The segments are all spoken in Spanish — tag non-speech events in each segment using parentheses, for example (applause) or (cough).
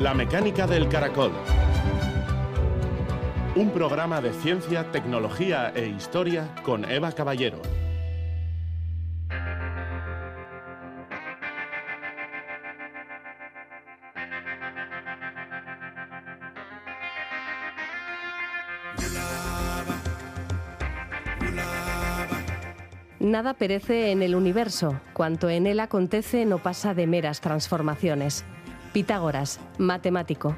La mecánica del caracol. Un programa de ciencia, tecnología e historia con Eva Caballero. Nada perece en el universo, cuanto en él acontece no pasa de meras transformaciones. Pitágoras, matemático.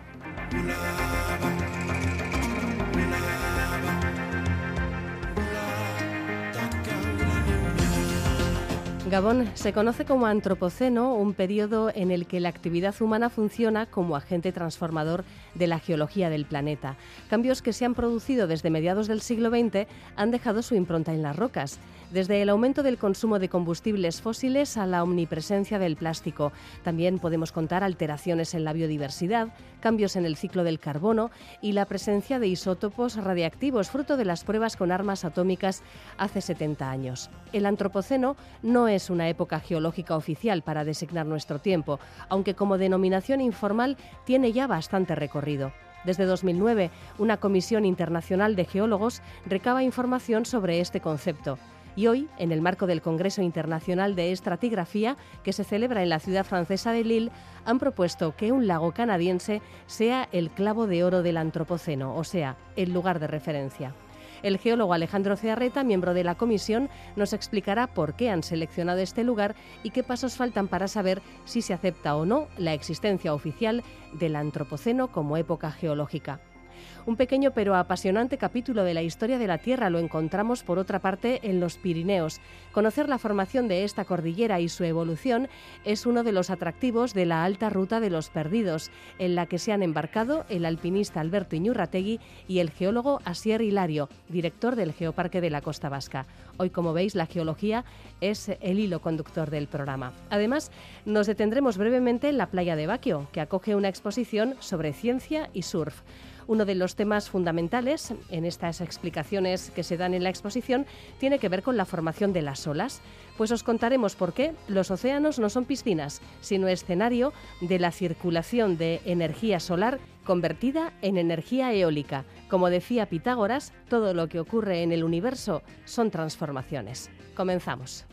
Gabón se conoce como Antropoceno, un periodo en el que la actividad humana funciona como agente transformador de la geología del planeta. Cambios que se han producido desde mediados del siglo XX han dejado su impronta en las rocas desde el aumento del consumo de combustibles fósiles a la omnipresencia del plástico. También podemos contar alteraciones en la biodiversidad, cambios en el ciclo del carbono y la presencia de isótopos radiactivos, fruto de las pruebas con armas atómicas hace 70 años. El Antropoceno no es una época geológica oficial para designar nuestro tiempo, aunque como denominación informal tiene ya bastante recorrido. Desde 2009, una comisión internacional de geólogos recaba información sobre este concepto y hoy, en el marco del Congreso Internacional de Estratigrafía, que se celebra en la ciudad francesa de Lille, han propuesto que un lago canadiense sea el clavo de oro del Antropoceno, o sea, el lugar de referencia. El geólogo Alejandro Cearreta, miembro de la comisión, nos explicará por qué han seleccionado este lugar y qué pasos faltan para saber si se acepta o no la existencia oficial del Antropoceno como época geológica. Un pequeño pero apasionante capítulo de la historia de la Tierra lo encontramos por otra parte en los Pirineos. Conocer la formación de esta cordillera y su evolución es uno de los atractivos de la alta ruta de los perdidos, en la que se han embarcado el alpinista Alberto Iñurrategui y el geólogo Asier Hilario, director del Geoparque de la Costa Vasca. Hoy, como veis, la geología es el hilo conductor del programa. Además, nos detendremos brevemente en la playa de Baquio, que acoge una exposición sobre ciencia y surf. Uno de los temas fundamentales en estas explicaciones que se dan en la exposición tiene que ver con la formación de las olas. Pues os contaremos por qué los océanos no son piscinas, sino escenario de la circulación de energía solar convertida en energía eólica. Como decía Pitágoras, todo lo que ocurre en el universo son transformaciones. Comenzamos.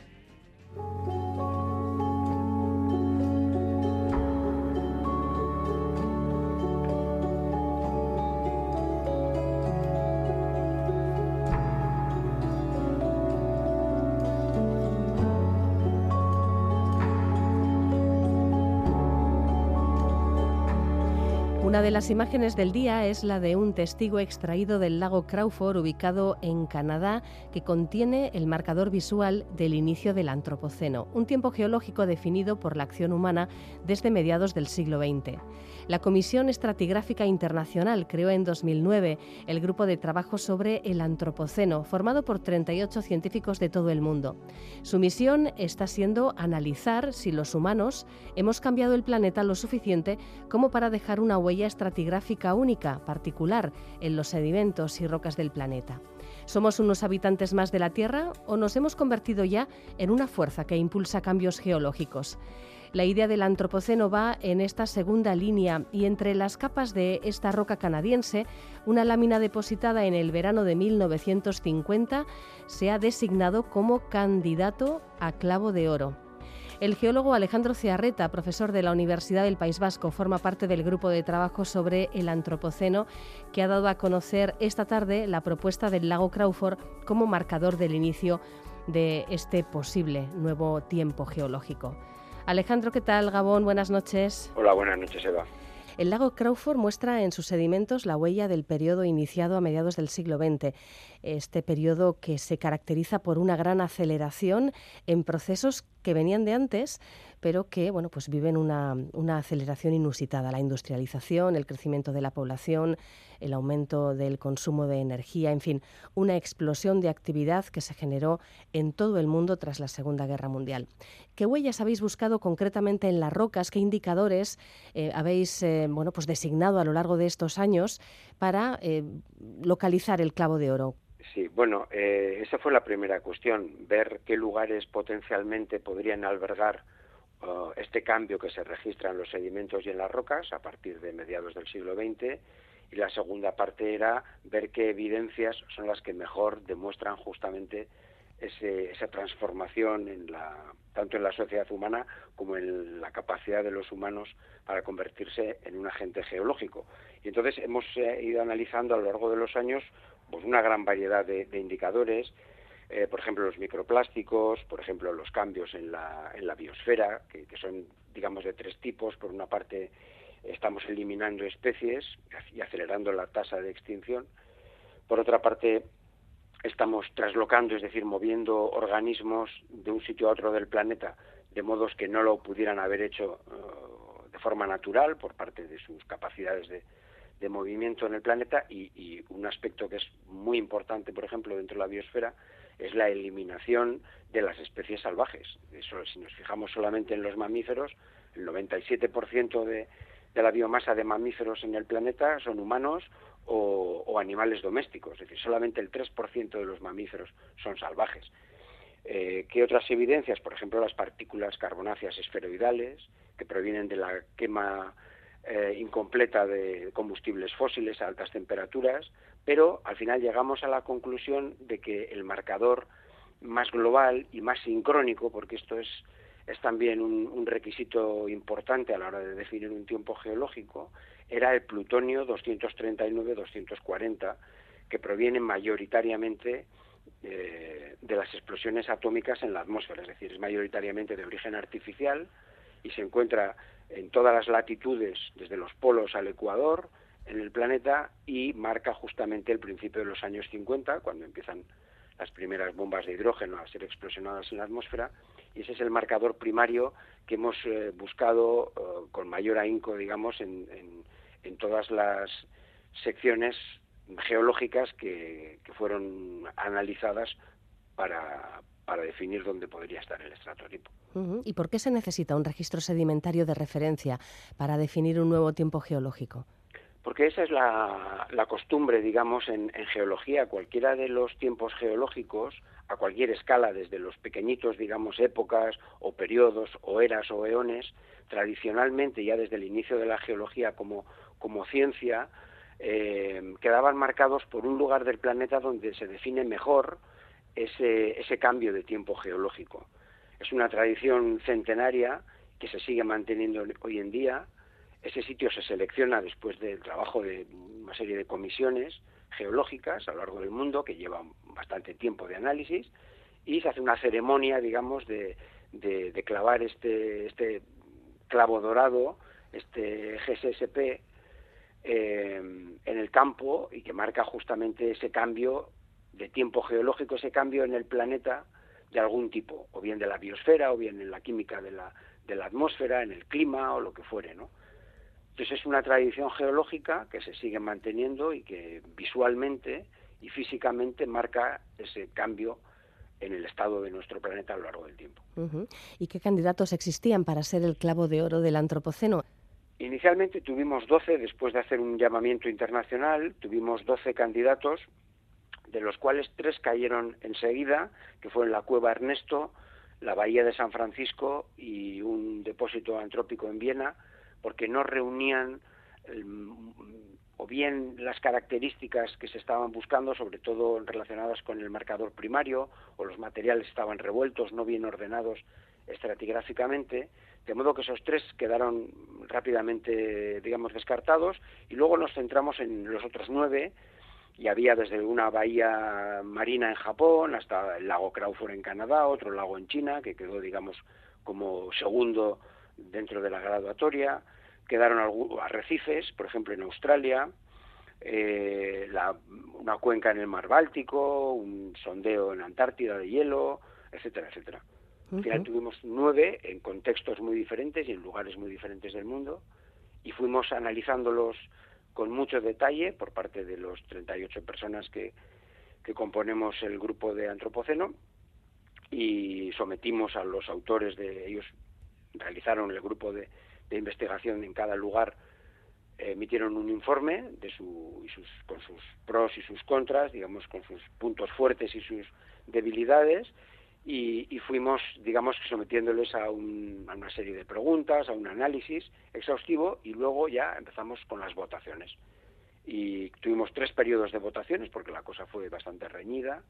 De las imágenes del día es la de un testigo extraído del lago Crawford ubicado en Canadá que contiene el marcador visual del inicio del Antropoceno, un tiempo geológico definido por la acción humana desde mediados del siglo XX. La Comisión Estratigráfica Internacional creó en 2009 el grupo de trabajo sobre el Antropoceno, formado por 38 científicos de todo el mundo. Su misión está siendo analizar si los humanos hemos cambiado el planeta lo suficiente como para dejar una huella estratigráfica única, particular, en los sedimentos y rocas del planeta. ¿Somos unos habitantes más de la Tierra o nos hemos convertido ya en una fuerza que impulsa cambios geológicos? La idea del antropoceno va en esta segunda línea y entre las capas de esta roca canadiense, una lámina depositada en el verano de 1950 se ha designado como candidato a clavo de oro. El geólogo Alejandro Ciarreta, profesor de la Universidad del País Vasco, forma parte del grupo de trabajo sobre el Antropoceno que ha dado a conocer esta tarde la propuesta del lago Crawford como marcador del inicio de este posible nuevo tiempo geológico. Alejandro, ¿qué tal? Gabón, buenas noches. Hola, buenas noches, Eva. El lago Crawford muestra en sus sedimentos la huella del periodo iniciado a mediados del siglo XX, este periodo que se caracteriza por una gran aceleración en procesos que venían de antes, pero que bueno, pues viven una, una aceleración inusitada, la industrialización, el crecimiento de la población, el aumento del consumo de energía, en fin, una explosión de actividad que se generó en todo el mundo tras la Segunda Guerra Mundial. ¿Qué huellas habéis buscado concretamente en las rocas? ¿Qué indicadores eh, habéis eh, bueno, pues designado a lo largo de estos años para eh, localizar el clavo de oro? Sí, bueno, esa fue la primera cuestión, ver qué lugares potencialmente podrían albergar uh, este cambio que se registra en los sedimentos y en las rocas a partir de mediados del siglo XX y la segunda parte era ver qué evidencias son las que mejor demuestran justamente esa transformación en la, tanto en la sociedad humana como en la capacidad de los humanos para convertirse en un agente geológico. Y entonces hemos eh, ido analizando a lo largo de los años pues una gran variedad de, indicadores, eh, por ejemplo los microplásticos, por ejemplo los cambios en la, en la biosfera, que, que son digamos de tres tipos. Por una parte estamos eliminando especies y acelerando la tasa de extinción. Por otra parte, estamos traslocando, es decir, moviendo organismos de un sitio a otro del planeta, de modos que no lo pudieran haber hecho eh, de forma natural por parte de sus capacidades de, movimiento en el planeta y, un aspecto que es muy importante, por ejemplo, dentro de la biosfera, es la eliminación de las especies salvajes. Si nos fijamos solamente en los mamíferos, el 97% de, de la biomasa de mamíferos en el planeta son humanos o, animales domésticos, es decir, solamente el 3% de los mamíferos son salvajes. Eh, ¿Qué otras evidencias? Por ejemplo, las partículas carbonáceas esferoidales, que provienen de la quema eh, incompleta de combustibles fósiles a altas temperaturas, pero al final llegamos a la conclusión de que el marcador más global y más sincrónico, porque esto es es también un, requisito importante a la hora de definir un tiempo geológico, era el plutonio 239-240, que proviene mayoritariamente eh, de las explosiones atómicas en la atmósfera, es decir, es mayoritariamente de origen artificial y se encuentra en todas las latitudes, desde los polos al Ecuador, en el planeta y marca justamente el principio de los años 50, cuando empiezan las primeras bombas de hidrógeno a ser explosionadas en la atmósfera y ese es el marcador primario que hemos eh, buscado eh, con mayor ahínco, digamos, en, todas las secciones geológicas que, fueron analizadas para, definir dónde podría estar el estratotipo. ¿Y por qué se necesita un registro sedimentario de referencia para definir un nuevo tiempo geológico? Porque esa es la, costumbre, digamos, en, geología. Cualquiera de los tiempos geológicos, a cualquier escala, desde los pequeñitos, digamos, épocas o periodos o eras o eones, tradicionalmente, ya desde el inicio de la geología como, ciencia, eh, quedaban marcados por un lugar del planeta donde se define mejor ese cambio de tiempo geológico. Es una tradición centenaria que se sigue manteniendo hoy en día, ese sitio se selecciona después del trabajo de una serie de comisiones geológicas a lo largo del mundo que llevan bastante tiempo de análisis y se hace una ceremonia, digamos, de, de, clavar este, este clavo dorado, este GSSP, eh, en el campo y que marca justamente ese cambio de tiempo geológico, ese cambio en el planeta de algún tipo, o bien de la biosfera, o bien en la química de la, de la atmósfera, en el clima, o lo que fuere, ¿no? Entonces es una tradición geológica que se sigue manteniendo y que visualmente y físicamente marca ese cambio en el estado de nuestro planeta a lo largo del tiempo. ¿Y qué candidatos existían para ser el clavo de oro del Antropoceno? Inicialmente tuvimos 12, después de hacer un llamamiento internacional, tuvimos 12 candidatos, de los cuales tres cayeron enseguida, que fueron la Cueva Ernesto, la Bahía de San Francisco y un depósito antrópico en Viena, porque no reunían o bien las características que se estaban buscando, sobre todo relacionadas con el marcador primario, o los materiales estaban revueltos, no bien ordenados estratigráficamente, de modo que esos tres quedaron rápidamente, digamos, descartados, y luego nos centramos en los otros nueve, y había desde una bahía marina en Japón hasta el lago Crawford en Canadá, otro lago en China, que quedó, digamos, como segundo dentro de la graduatoria, quedaron arrecifes, por ejemplo en Australia, eh, una cuenca en el mar Báltico, un sondeo en Antártida de hielo, etcétera, etcétera. Al final tuvimos nueve en contextos muy diferentes y en lugares muy diferentes del mundo y fuimos analizándolos con mucho detalle por parte de los 38 personas que, que componemos el grupo de Antropoceno y sometimos a los autores de ellos realizaron el grupo de, investigación en cada lugar, emitieron un informe de su, sus, con sus pros y sus contras, digamos, con sus puntos fuertes y sus debilidades, y, fuimos, digamos, sometiéndoles a, una serie de preguntas, a un análisis exhaustivo y luego ya empezamos con las votaciones. Y tuvimos tres periodos de votaciones porque la cosa fue bastante reñida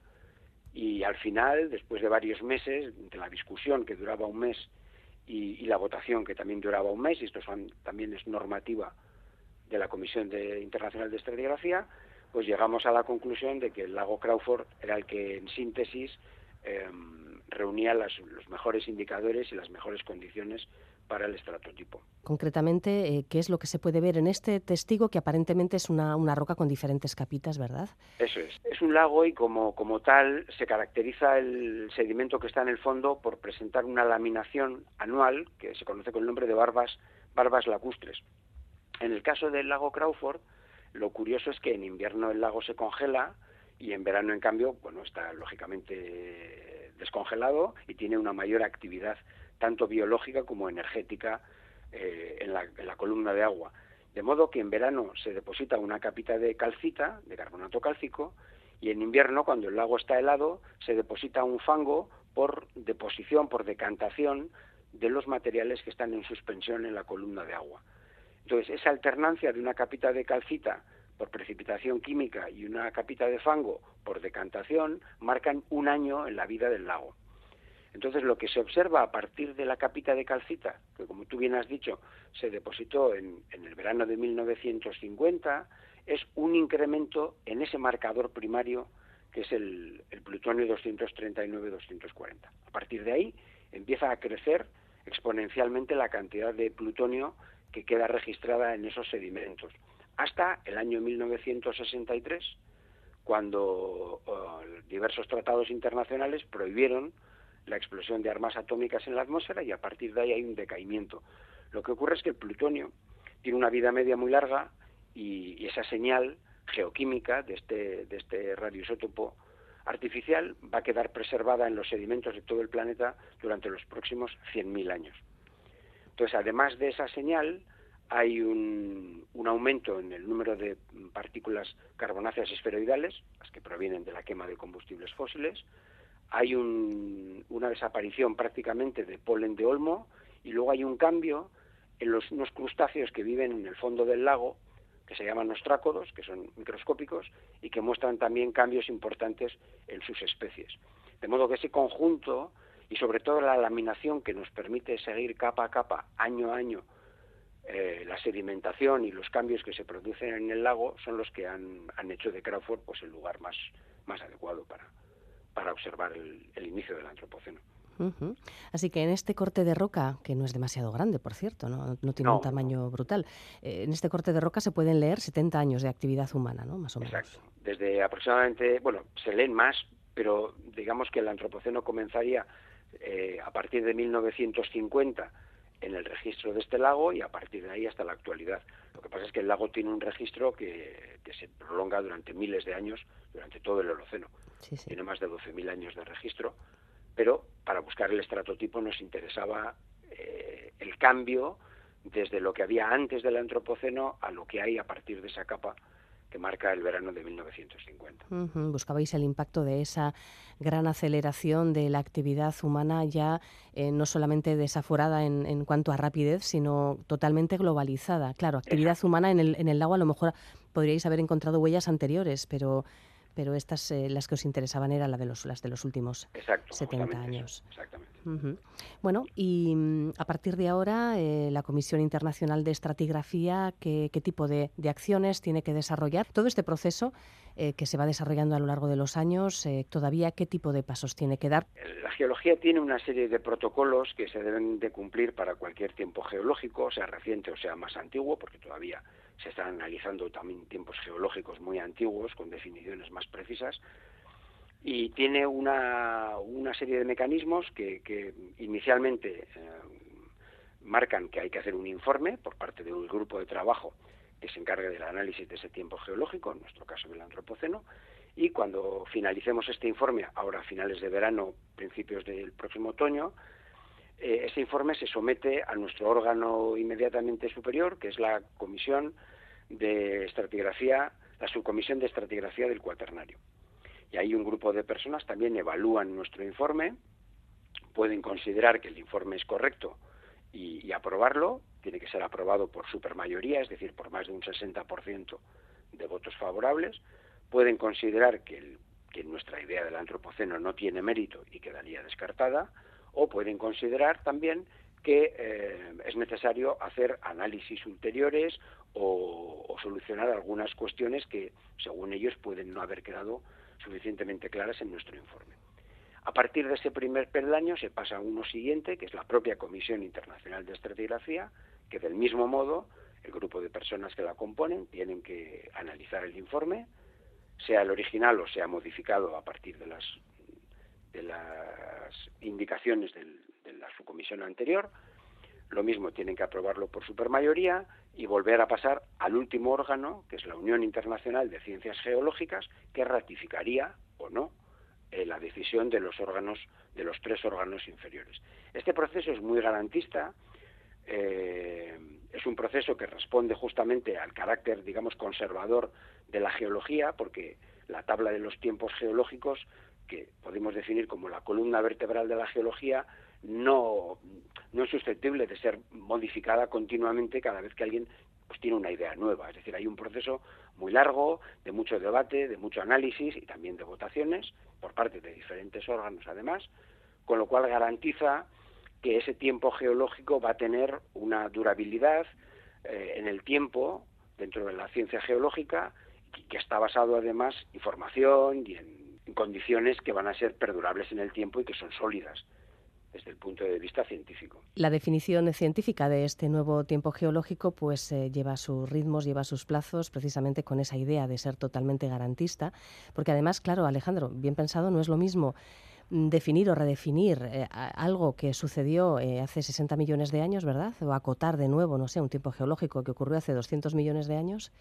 y al final, después de varios meses, de la discusión que duraba un mes y, la votación que también duraba un mes, y esto también es normativa de la Comisión Internacional de Estratigrafía, pues llegamos a la conclusión de que el lago Crawford era el que en síntesis em, reunía los mejores indicadores y las mejores condiciones para el estratotipo. Concretamente, eh, ¿qué es lo que se puede ver en este testigo que aparentemente es una, roca con diferentes capitas, verdad? Eso es. Es un lago y como, como tal se caracteriza el sedimento que está en el fondo por presentar una laminación anual que se conoce con el nombre de barbas, barbas lacustres. En el caso del lago Crawford, lo curioso es que en invierno el lago se congela y en verano, en cambio, bueno, está lógicamente descongelado y tiene una mayor actividad tanto biológica como energética eh, en, la, en, la, columna de agua. De modo que en verano se deposita una capita de calcita, de carbonato cálcico, y en invierno, cuando el lago está helado, se deposita un fango por deposición, por decantación de los materiales que están en suspensión en la columna de agua. Entonces, esa alternancia de una capita de calcita por precipitación química y una capita de fango por decantación marcan un año en la vida del lago. Entonces, lo que se observa a partir de la capita de calcita, que como tú bien has dicho, se depositó en, el verano de 1950, es un incremento en ese marcador primario que es el, el plutonio 239-240. A partir de ahí empieza a crecer exponencialmente la cantidad de plutonio que queda registrada en esos sedimentos, hasta el año 1963, cuando oh, diversos tratados internacionales prohibieron la explosión de armas atómicas en la atmósfera y a partir de ahí hay un decaimiento. Lo que ocurre es que el plutonio tiene una vida media muy larga y, esa señal geoquímica de este, de este radioisótopo artificial va a quedar preservada en los sedimentos de todo el planeta durante los próximos 100.000 años. Entonces, además de esa señal, hay un, un, aumento en el número de partículas carbonáceas esferoidales, las que provienen de la quema de combustibles fósiles, hay una desaparición prácticamente de polen de olmo y luego hay un cambio en los, unos crustáceos que viven en el fondo del lago, que se llaman ostrácodos, que son microscópicos y que muestran también cambios importantes en sus especies. De modo que ese conjunto y sobre todo la laminación que nos permite seguir capa a capa, año a año, eh, la sedimentación y los cambios que se producen en el lago son los que han, han hecho de Crawford pues, el lugar más, más adecuado para, para observar el, inicio del antropoceno. Así que en este corte de roca, que no es demasiado grande, por cierto, no, tiene un tamaño brutal, eh, en este corte de roca se pueden leer 70 años de actividad humana, ¿no? Más o menos. Exacto. Desde aproximadamente, bueno, se leen más, pero digamos que el antropoceno comenzaría eh, a partir de 1950 en el registro de este lago y a partir de ahí hasta la actualidad. Lo que pasa es que el lago tiene un registro que, se prolonga durante miles de años, durante todo el Holoceno. Tiene más de 12.000 años de registro, pero para buscar el estratotipo nos interesaba eh, el cambio desde lo que había antes del Antropoceno a lo que hay a partir de esa capa que marca el verano de 1950. Buscabais el impacto de esa gran aceleración de la actividad humana ya eh, no solamente desaforada en, cuanto a rapidez, sino totalmente globalizada. Claro, actividad humana en el, en el lago a lo mejor podríais haber encontrado huellas anteriores, pero pero estas eh, las que os interesaban eran la de los, las de los últimos 70 años. exactamente. Bueno, y mm, a partir de ahora, eh, la Comisión Internacional de Estratigrafía, ¿qué, tipo de, acciones tiene que desarrollar? Todo este proceso eh, que se va desarrollando a lo largo de los años, todavía qué tipo de pasos tiene que dar? La geología tiene una serie de protocolos que se deben de cumplir para cualquier tiempo geológico, sea reciente o sea más antiguo, porque todavía se están analizando también tiempos geológicos muy antiguos con definiciones más precisas y tiene una, una serie de mecanismos que, inicialmente eh, marcan que hay que hacer un informe por parte de un grupo de trabajo que se encargue del análisis de ese tiempo geológico, en nuestro caso del antropoceno, y cuando finalicemos este informe, ahora a finales de verano, principios del próximo otoño, eh, ese informe se somete a nuestro órgano inmediatamente superior, que es la Comisión de Estratigrafía, la Subcomisión de Estratigrafía del Cuaternario. Y ahí un grupo de personas también evalúan nuestro informe pueden considerar que el informe es correcto y, aprobarlo, tiene que ser aprobado por supermayoría, es decir, por más de un 60% de votos favorables, pueden considerar que, nuestra idea del antropoceno no tiene mérito y quedaría descartada, o pueden considerar también que eh, es necesario hacer análisis ulteriores o, o, solucionar algunas cuestiones que, según ellos, pueden no haber quedado suficientemente claras en nuestro informe. A partir de ese primer peldaño se pasa a uno siguiente, que es la propia Comisión Internacional de Estratigrafía, que del mismo modo el grupo de personas que la componen tienen que analizar el informe, sea el original o sea modificado a partir de las, de las indicaciones de la subcomisión anterior. Lo mismo tienen que aprobarlo por supermayoría y volver a pasar al último órgano, que es la Unión Internacional de Ciencias Geológicas, que ratificaría o no eh, la decisión de los órganos, de los tres órganos inferiores. Este proceso es muy garantista, eh, es un proceso que responde justamente al carácter, digamos, conservador de la geología, porque la tabla de los tiempos geológicos, que podemos definir como la columna vertebral de la geología, no, es susceptible de ser modificada continuamente cada vez que alguien pues tiene una idea nueva. Es decir, hay un proceso muy largo, de mucho debate, de mucho análisis y también de votaciones por parte de diferentes órganos, además, con lo cual garantiza que ese tiempo geológico va a tener una durabilidad eh, en el tiempo dentro de la ciencia geológica que está basado además en formación y en condiciones que van a ser perdurables en el tiempo y que son sólidas desde el punto de vista científico. La definición científica de este nuevo tiempo geológico pues eh, lleva sus ritmos, lleva sus plazos, precisamente con esa idea de ser totalmente garantista, porque además, claro, Alejandro, bien pensado, no es lo mismo definir o redefinir eh, algo que sucedió eh, hace 60 millones de años, ¿verdad? O acotar de nuevo, no sé, un tiempo geológico que ocurrió hace 200 millones de años,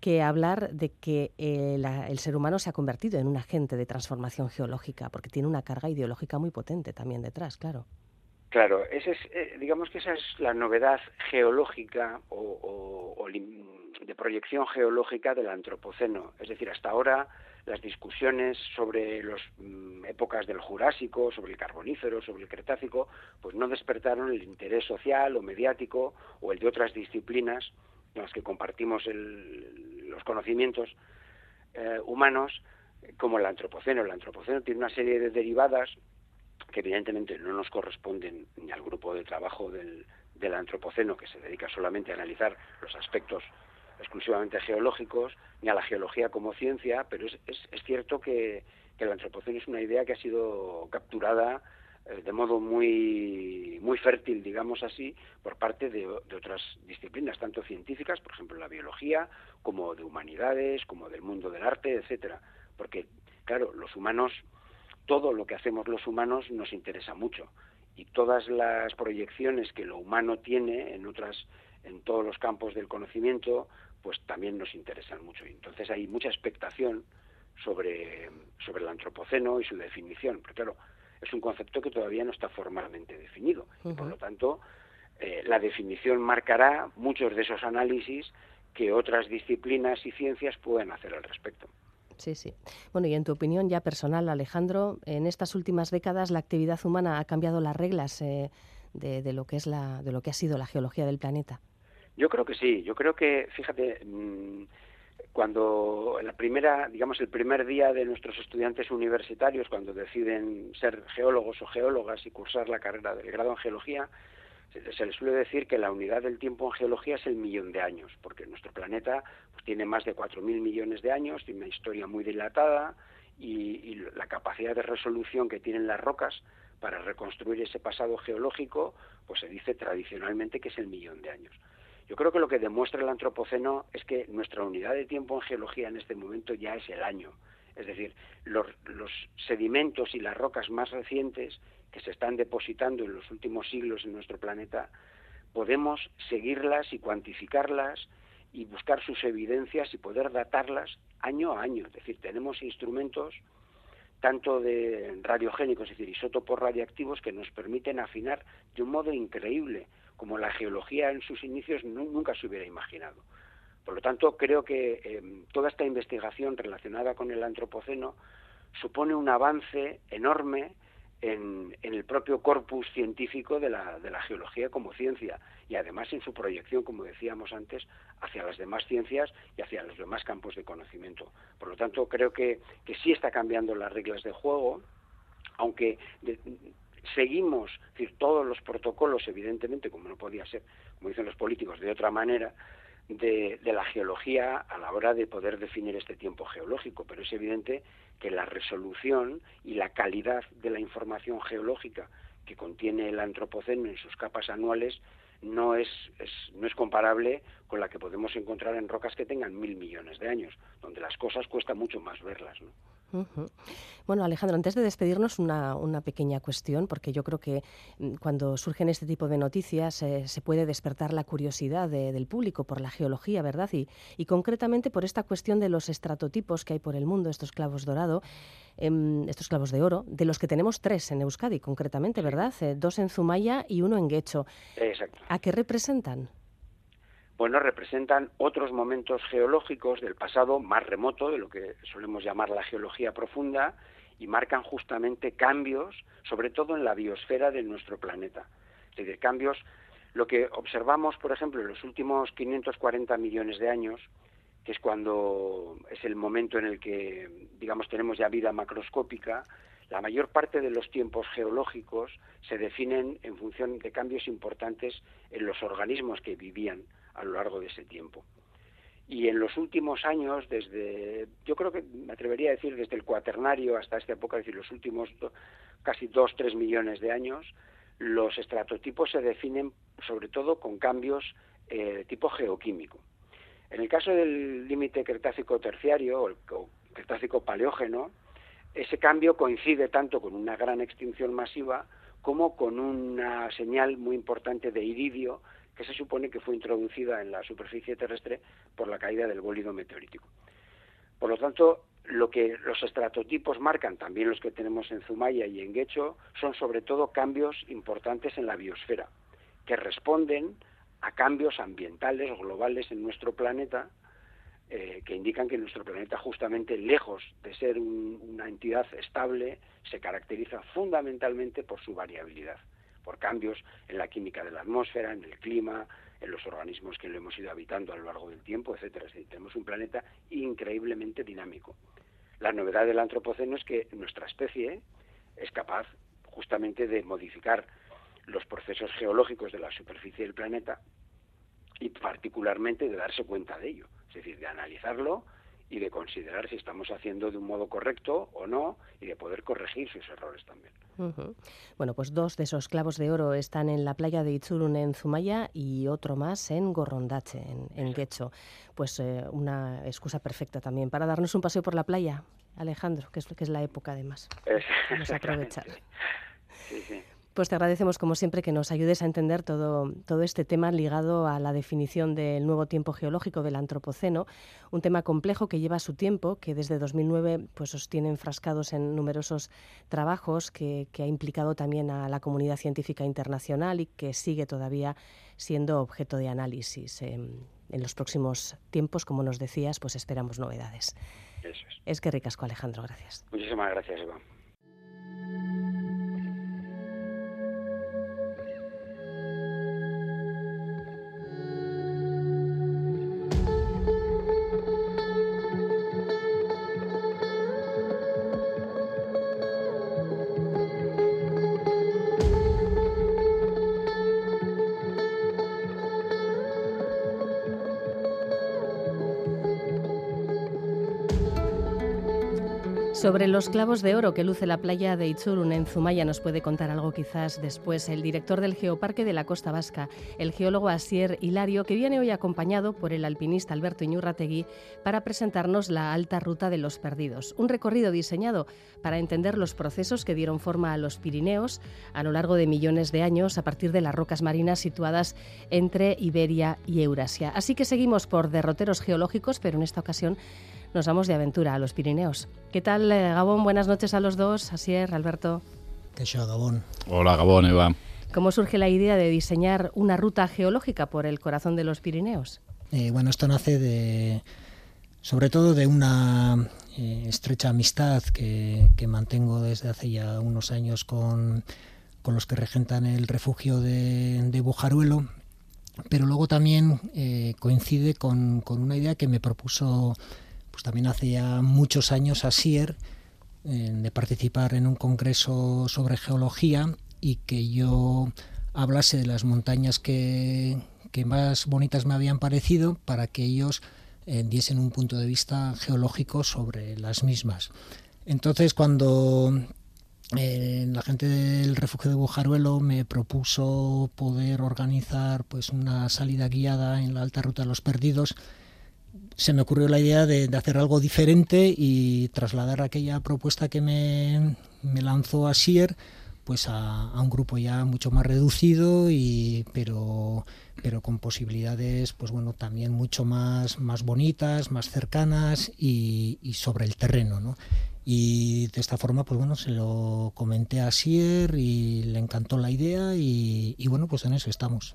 que hablar de que el ser humano se ha convertido en un agente de transformación geológica, porque tiene una carga ideológica muy potente también detrás, claro. Claro, ese es, eh, digamos que esa es la novedad geológica o, de proyección geológica del antropoceno. Es decir, hasta ahora las discusiones sobre las mm, épocas del Jurásico, sobre el Carbonífero, sobre el Cretácico, pues no despertaron el interés social o mediático o el de otras disciplinas las que compartimos los conocimientos eh, humanos, como el antropoceno. El antropoceno tiene una serie de derivadas que evidentemente no nos corresponden ni al grupo de trabajo del, antropoceno, que se dedica solamente a analizar los aspectos exclusivamente geológicos, ni a la geología como ciencia, pero es, es, cierto que, que, el antropoceno es una idea que ha sido capturada de modo muy, muy fértil, digamos así, por parte de, otras disciplinas, tanto científicas, por ejemplo la biología, como de humanidades, como del mundo del arte, etcétera. Porque, claro, los humanos, todo lo que hacemos los humanos nos interesa mucho. Y todas las proyecciones que lo humano tiene en otras, en todos los campos del conocimiento, pues también nos interesan mucho. Y entonces hay mucha expectación sobre, sobre el antropoceno y su definición. Pero claro, es un concepto que todavía no está formalmente definido. Por lo tanto, eh, la definición marcará muchos de esos análisis que otras disciplinas y ciencias pueden hacer al respecto. Sí, sí. Bueno, y en tu opinión ya personal, Alejandro, en estas últimas décadas la actividad humana ha cambiado las reglas eh, de, lo que es la, de lo que ha sido la geología del planeta. Yo creo que sí. Yo creo que, fíjate, mm, cuando la primera, digamos, el primer día de nuestros estudiantes universitarios, cuando deciden ser geólogos o geólogas y cursar la carrera del grado en geología, se, les suele decir que la unidad del tiempo en geología es el millón de años, porque nuestro planeta pues, tiene más de 4.000 millones de años, tiene una historia muy dilatada y, y la capacidad de resolución que tienen las rocas para reconstruir ese pasado geológico, pues se dice tradicionalmente que es el millón de años. Yo creo que lo que demuestra el antropoceno es que nuestra unidad de tiempo en geología en este momento ya es el año. Es decir, los, sedimentos y las rocas más recientes que se están depositando en los últimos siglos en nuestro planeta, podemos seguirlas y cuantificarlas y buscar sus evidencias y poder datarlas año a año. Es decir, tenemos instrumentos tanto de radiogénicos, es decir, isótopos radiactivos que nos permiten afinar de un modo increíble como la geología en sus inicios nunca se hubiera imaginado. Por lo tanto, creo que em, toda esta investigación relacionada con el antropoceno supone un avance enorme en, el propio corpus científico de la, geología como ciencia y además en su proyección, como decíamos antes, hacia las demás ciencias y hacia los demás campos de conocimiento. Por lo tanto, creo que sí está cambiando las reglas de juego, aunque seguimos decir, todos los protocolos, evidentemente, como no podía ser, como dicen los políticos, de otra manera, de, la geología a la hora de poder definir este tiempo geológico, pero es evidente que la resolución y la calidad de la información geológica que contiene el antropoceno en sus capas anuales no es, no es comparable con la que podemos encontrar en rocas que tengan mil millones de años, donde las cosas cuesta mucho más verlas. ¿no? Bueno, Alejandro, antes de despedirnos, una, pequeña cuestión, porque yo creo que mm, cuando surgen este tipo de noticias eh, se puede despertar la curiosidad del público por la geología, ¿verdad? Y, y, concretamente por esta cuestión de los estratotipos que hay por el mundo, estos clavos dorado, em, estos clavos de oro, de los que tenemos tres en Euskadi, concretamente, ¿verdad? Eh, dos en Zumaya y uno en Guecho. Exacto. ¿A qué representan? Bueno, representan otros momentos geológicos del pasado más remoto, de lo que solemos llamar la geología profunda, y marcan justamente cambios, sobre todo en la biosfera de nuestro planeta. Es decir, cambios, lo que observamos, por ejemplo, en los últimos 540 millones de años, que es cuando es el momento en el que, digamos, tenemos ya vida macroscópica, la mayor parte de los tiempos geológicos se definen en función de cambios importantes en los organismos que vivían a lo largo de ese tiempo. Y en los últimos años, desde, yo creo que me atrevería a decir desde el cuaternario hasta esta época, es decir, los últimos casi dos, tres millones de años, los estratotipos se definen sobre todo con cambios eh, de tipo geoquímico. En el caso del límite cretácico terciario o, el, cretácico paleógeno, ese cambio coincide tanto con una gran extinción masiva como con una señal muy importante de iridio que se supone que fue introducida en la superficie terrestre por la caída del bólido meteorítico. Por lo tanto, lo que los estratotipos marcan, también los que tenemos en Zumaya y en Guecho, son sobre todo cambios importantes en la biosfera, que responden a cambios ambientales globales en nuestro planeta, eh, que indican que nuestro planeta, justamente lejos de ser una entidad estable, se caracteriza fundamentalmente por su variabilidad por cambios en la química de la atmósfera, en el clima, en los organismos que lo hemos ido habitando a lo largo del tiempo, etcétera. tenemos un planeta increíblemente dinámico. La novedad del antropoceno es que nuestra especie es capaz justamente de modificar los procesos geológicos de la superficie del planeta y particularmente de darse cuenta de ello, es decir, de analizarlo y de considerar si estamos haciendo de un modo correcto o no y de poder corregir sus errores también. Bueno, pues dos de esos clavos de oro están en la playa de Itzurun en Zumaya y otro más en Gorrondache, en, en Guecho. Pues eh, una excusa perfecta también para darnos un paseo por la playa, Alejandro, que es, que es la época además. Vamos a aprovechar. (laughs) Sí, sí. Pues te agradecemos, como siempre, que nos ayudes a entender todo, todo este tema ligado a la definición del nuevo tiempo geológico del Antropoceno, un tema complejo que lleva su tiempo, que desde 2009 pues, os tiene enfrascados en numerosos trabajos, que, ha implicado también a la comunidad científica internacional y que sigue todavía siendo objeto de análisis. en los próximos tiempos, como nos decías, pues esperamos novedades. Eso es. Es que ricasco, Alejandro. Gracias. Muchísimas gracias, Iván. Sobre los clavos de oro que luce la playa de Itzurun en Zumaya nos puede contar algo quizás después el director del Geoparque de la Costa Vasca, el geólogo Asier Hilario, que viene hoy acompañado por el alpinista Alberto Iñurrategui para presentarnos la Alta Ruta de los Perdidos, un recorrido diseñado para entender los procesos que dieron forma a los Pirineos a lo largo de millones de años a partir de las rocas marinas situadas entre Iberia y Eurasia. Así que seguimos por derroteros geológicos, pero en esta ocasión nos vamos de aventura a los Pirineos. ¿Qué tal, eh, Gabón? Buenas noches a los dos, Asier, Alberto. ¿Qué show, Gabón? Hola, Gabón, Eva. ¿Cómo surge la idea de diseñar una ruta geológica por el corazón de los Pirineos? Eh, bueno, esto nace de, sobre todo de una eh, estrecha amistad que, mantengo desde hace ya unos años con, los que regentan el refugio de, Bujaruelo, pero luego también eh, coincide con, una idea que me propuso pues también hace ya muchos años Asier, de participar en un congreso sobre geología y que yo hablase de las montañas que, que más bonitas me habían parecido para que ellos eh, diesen un punto de vista geológico sobre las mismas. Entonces, cuando eh, la gente del refugio de Bujaruelo me propuso poder organizar pues una salida guiada en la alta ruta de los perdidos, se me ocurrió la idea de, hacer algo diferente y trasladar aquella propuesta que me, me lanzó Asier pues a, un grupo ya mucho más reducido y pero pero con posibilidades pues bueno también mucho más más bonitas más cercanas y, sobre el terreno ¿no? y de esta forma pues bueno se lo comenté a Sier y le encantó la idea y, bueno pues en eso estamos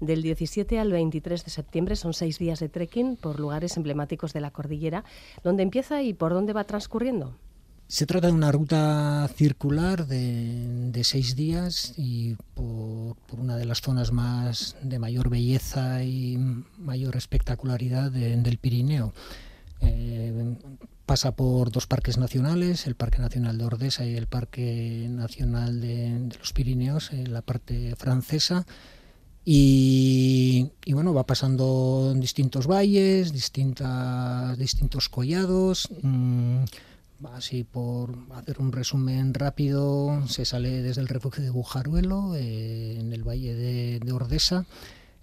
Del 17 al 23 de septiembre son seis días de trekking por lugares emblemáticos de la cordillera. ¿Dónde empieza y por dónde va transcurriendo? Se trata de una ruta circular de, seis días y por, una de las zonas más de mayor belleza y mayor espectacularidad del Pirineo. Eh, pasa por dos parques nacionales, el Parque Nacional de Ordesa y el Parque Nacional de, los Pirineos, en la parte francesa. Y, bueno, va pasando distintos valles, distintas, distintos collados. Mm, Así por hacer un resumen rápido, se sale desde el refugio de Bujaruelo, eh, en el valle de, Ordesa,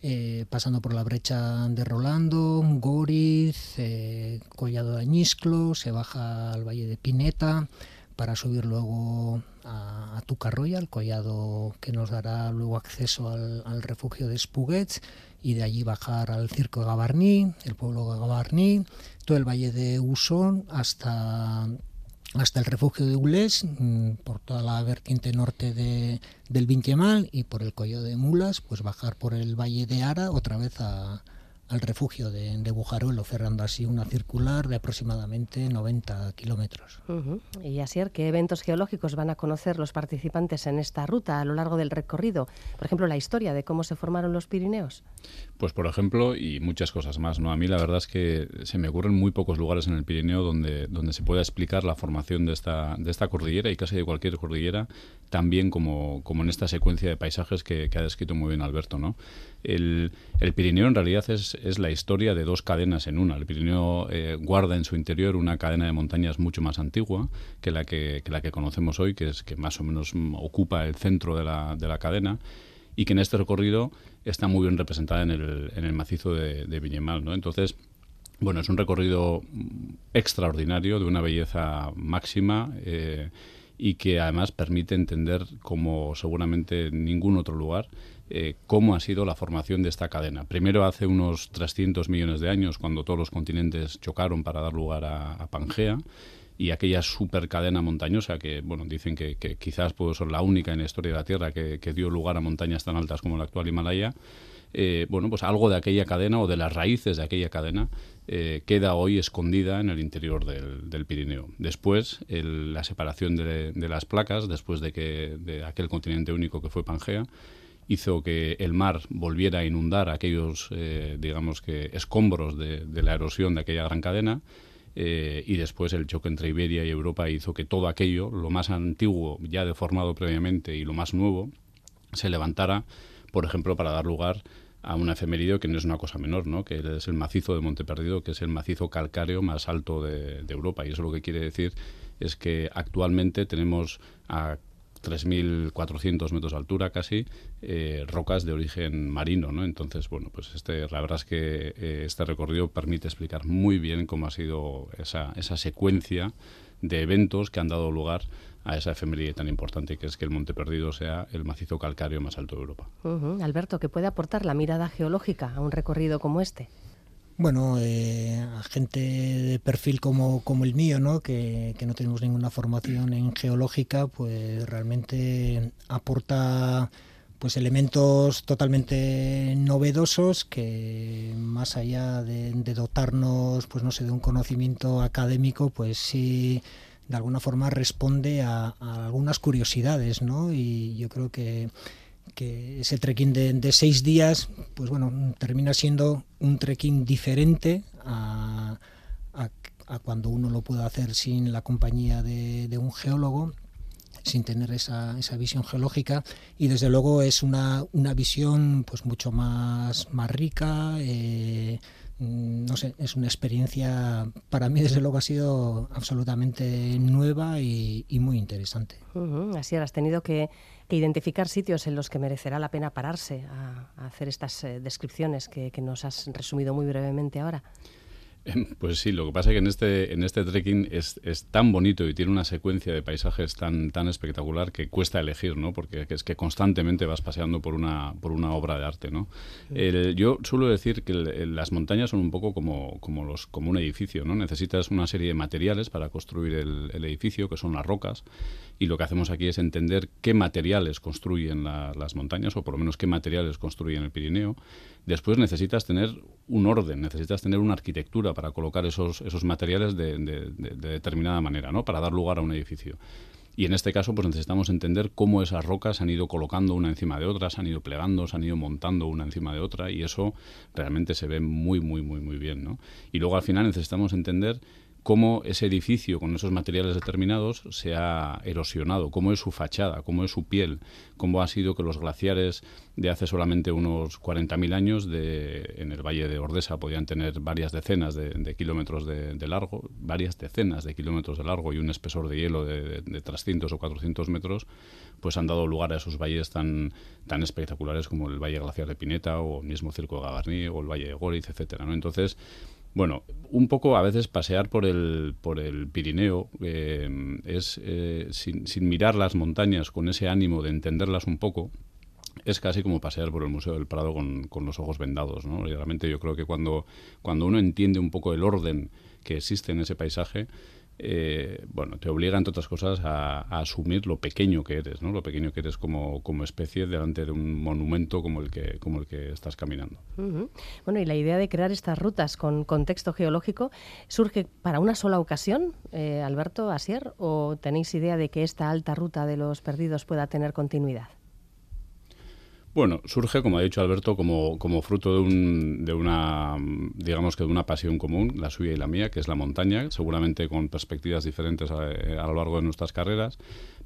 eh, pasando por la brecha de Rolando, Goriz, eh, Collado de Añisclo, se baja al valle de Pineta para subir luego a, a Tucarroya, el collado que nos dará luego acceso al, refugio de Spuguets y de allí bajar al circo de Gabarní, el pueblo de Gabarní, todo el valle de Usón hasta hasta el refugio de Ulés, mm, por toda la vertiente norte de, del Vinquemal y por el Collo de Mulas, pues bajar por el Valle de Ara otra vez a, al refugio de, de, cerrando así una circular de aproximadamente 90 kilómetros. Y así, ¿qué eventos geológicos van a conocer los participantes en esta ruta a lo largo del recorrido? Por ejemplo, la historia de cómo se formaron los Pirineos. Pues, por ejemplo, y muchas cosas más. ¿no? A mí la verdad es que se me ocurren muy pocos lugares en el Pirineo donde, donde se pueda explicar la formación de esta, de esta cordillera y casi de cualquier cordillera, también como, como en esta secuencia de paisajes que, que ha descrito muy bien Alberto. ¿no? El, Pirineo en realidad es, la historia de dos cadenas en una. El Pirineo eh, guarda en su interior una cadena de montañas mucho más antigua que la que, la que conocemos hoy, que es que más o menos ocupa el centro de la, de la cadena y que en este recorrido está muy bien representada en el, en el macizo de, de Viñemal. ¿no? Entonces, bueno, es un recorrido extraordinario, de una belleza máxima. Eh, y que además permite entender, como seguramente ningún otro lugar, eh, cómo ha sido la formación de esta cadena. Primero hace unos 300 millones de años, cuando todos los continentes chocaron para dar lugar a, Pangea, y aquella super cadena montañosa que, bueno, dicen que, quizás puede ser la única en la historia de la Tierra que, dio lugar a montañas tan altas como la actual Himalaya, eh, bueno, pues algo de aquella cadena o de las raíces de aquella cadena eh, queda hoy escondida en el interior del, Pirineo. Después, la separación de, las placas, después de, que, de aquel continente único que fue Pangea, hizo que el mar volviera a inundar aquellos, eh, digamos que, escombros de, la erosión de aquella gran cadena. Eh, y después el choque entre Iberia y Europa hizo que todo aquello, lo más antiguo ya deformado previamente y lo más nuevo, se levantara, por ejemplo, para dar lugar a un efemérido que no es una cosa menor, ¿no? que es el macizo de Monte Perdido, que es el macizo calcáreo más alto de, Europa. Y eso lo que quiere decir es que actualmente tenemos a 3.400 metros de altura casi, eh, rocas de origen marino, ¿no? Entonces, bueno, pues este, la verdad es que eh, este recorrido permite explicar muy bien cómo ha sido esa, esa secuencia de eventos que han dado lugar a esa efeméride tan importante que es que el Monte Perdido sea el macizo calcáreo más alto de Europa. Alberto, ¿qué puede aportar la mirada geológica a un recorrido como este? Bueno, eh, a gente de perfil como, como el mío, ¿no? Que, que, no tenemos ninguna formación en geológica, pues realmente aporta pues elementos totalmente novedosos que más allá de, dotarnos pues no sé de un conocimiento académico pues sí de alguna forma responde a, algunas curiosidades no y yo creo que que ese trekking de, seis días pues bueno termina siendo un trekking diferente a, cuando uno lo puede hacer sin la compañía de un geólogo sin tener esa, esa visión geológica y desde luego es una, una visión pues mucho más, más rica. Eh, mm, no sé, es una experiencia, para mí desde luego ha sido absolutamente nueva y, muy interesante. Así has tenido que, identificar sitios en los que merecerá la pena pararse a, hacer estas eh, descripciones que, que nos has resumido muy brevemente ahora. Pues sí, lo que pasa es que en este, en este trekking es, es, tan bonito y tiene una secuencia de paisajes tan, tan espectacular que cuesta elegir, ¿no? Porque es que constantemente vas paseando por una, por una obra de arte, ¿no? yo suelo decir que las montañas son un poco como, como, los, como un edificio, ¿no? Necesitas una serie de materiales para construir el, el edificio, que son las rocas, y lo que hacemos aquí es entender qué materiales construyen las montañas, o por lo menos qué materiales construyen el Pirineo. Después necesitas tener un orden, necesitas tener una arquitectura para colocar esos, esos materiales de, determinada manera, ¿no? para dar lugar a un edificio. Y en este caso, pues necesitamos entender cómo esas rocas se han ido colocando una encima de otra, se han ido plegando, se han ido montando una encima de otra, y eso realmente se ve muy, muy, muy, muy bien. ¿no? Y luego al final necesitamos entender cómo ese edificio con esos materiales determinados se ha erosionado, cómo es su fachada, cómo es su piel, cómo ha sido que los glaciares de hace solamente unos 40.000 años de, en el Valle de Ordesa podían tener varias decenas de, kilómetros de, largo, varias decenas de kilómetros de largo y un espesor de hielo de, 300 o 400 metros, pues han dado lugar a esos valles tan, tan espectaculares como el Valle Glaciar de Pineta o el mismo Circo de Gavarní o el Valle de Goriz, etcétera, ¿no? Entonces, bueno, un poco a veces pasear por el, por el Pirineo eh, es eh, sin, sin, mirar las montañas con ese ánimo de entenderlas un poco. Es casi como pasear por el Museo del Prado con, con los ojos vendados, ¿no? realmente yo creo que cuando, cuando uno entiende un poco el orden que existe en ese paisaje, eh, bueno, te obliga, entre otras cosas, a, asumir lo pequeño que eres, ¿no? Lo pequeño que eres como, como especie delante de un monumento como el que, como el que estás caminando. Bueno, y la idea de crear estas rutas con contexto geológico surge para una sola ocasión, eh, Alberto Asier, o tenéis idea de que esta alta ruta de los perdidos pueda tener continuidad? Bueno, surge, como ha dicho Alberto, como, como fruto de, un, de una, digamos que de una pasión común, la suya y la mía, que es la montaña, seguramente con perspectivas diferentes a, lo largo de nuestras carreras,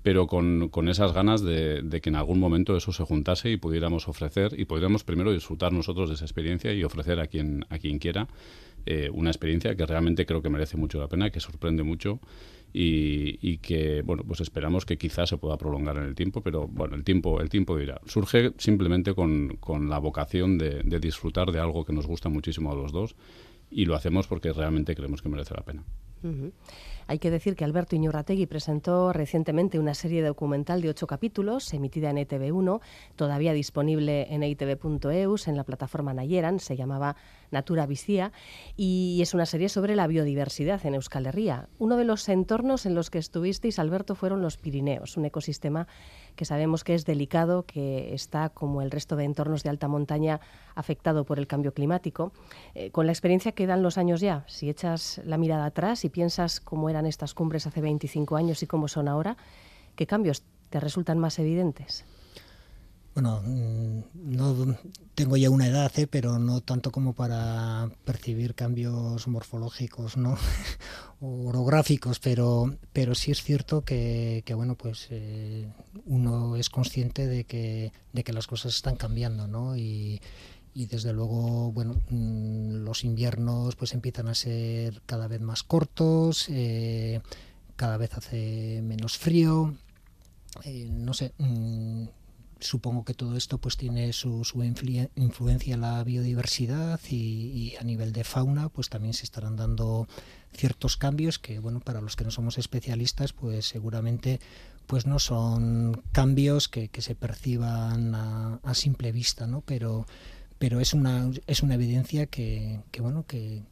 pero con, con esas ganas de, de, que en algún momento eso se juntase y pudiéramos ofrecer, y pudiéramos primero disfrutar nosotros de esa experiencia y ofrecer a quien, a quien quiera eh, una experiencia que realmente creo que merece mucho la pena, que sorprende mucho y, que bueno pues esperamos que quizás se pueda prolongar en el tiempo pero bueno el tiempo el tiempo dirá. Surge simplemente con, con la vocación de, disfrutar de algo que nos gusta muchísimo a los dos y lo hacemos porque realmente creemos que merece la pena. Hay que decir que Alberto Iñurrategui presentó recientemente una serie documental de ocho capítulos, emitida en ETV1, todavía disponible en itv.eus, en la plataforma Nayeran, se llamaba Natura Vicía, y es una serie sobre la biodiversidad en Euskal Herria. Uno de los entornos en los que estuvisteis, Alberto, fueron los Pirineos, un ecosistema que sabemos que es delicado, que está, como el resto de entornos de alta montaña, afectado por el cambio climático. Eh, con la experiencia que dan los años ya, si echas la mirada atrás y piensas cómo eran estas cumbres hace 25 años y cómo son ahora, ¿qué cambios te resultan más evidentes? Bueno, mm, no tengo ya una edad, ¿eh? pero no tanto como para percibir cambios morfológicos, ¿no? (laughs) orográficos, pero, pero sí es cierto que, bueno, pues eh, uno es consciente de que, de que las cosas están cambiando, ¿no? Y, desde luego, bueno, mm, los inviernos pues empiezan a ser cada vez más cortos, eh, cada vez hace menos frío, no sé mm, supongo que todo esto pues tiene su, influencia en la biodiversidad y, a nivel de fauna pues también se estarán dando ciertos cambios que bueno para los que no somos especialistas pues seguramente pues no son cambios que, se perciban a, simple vista no pero pero es una es una evidencia que, bueno que,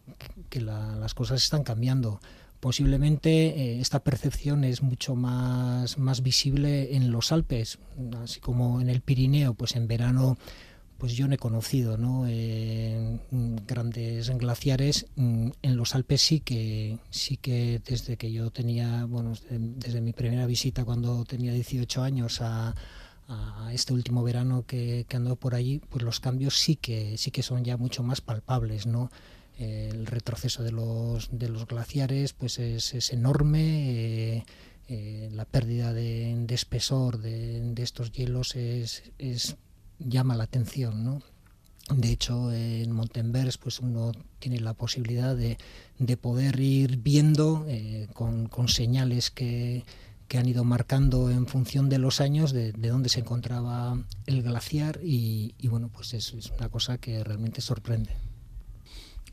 las cosas están cambiando posiblemente eh, esta percepción es mucho más, más visible en los Alpes, así como en el Pirineo, pues en verano pues yo no he conocido ¿no? Eh, grandes glaciares mm, en los Alpes sí que sí que desde que yo tenía bueno desde, mi primera visita cuando tenía 18 años a, este último verano que, que ando por allí pues los cambios sí que sí que son ya mucho más palpables no el retroceso de los, de los glaciares pues es, enorme. Eh, eh, la pérdida de, espesor de, estos hielos es, llama la atención. ¿no? De hecho, en Montenvers pues uno tiene la posibilidad de, poder ir viendo eh, con, señales que, han ido marcando en función de los años de, dónde se encontraba el glaciar y, bueno, pues es una cosa que realmente sorprende.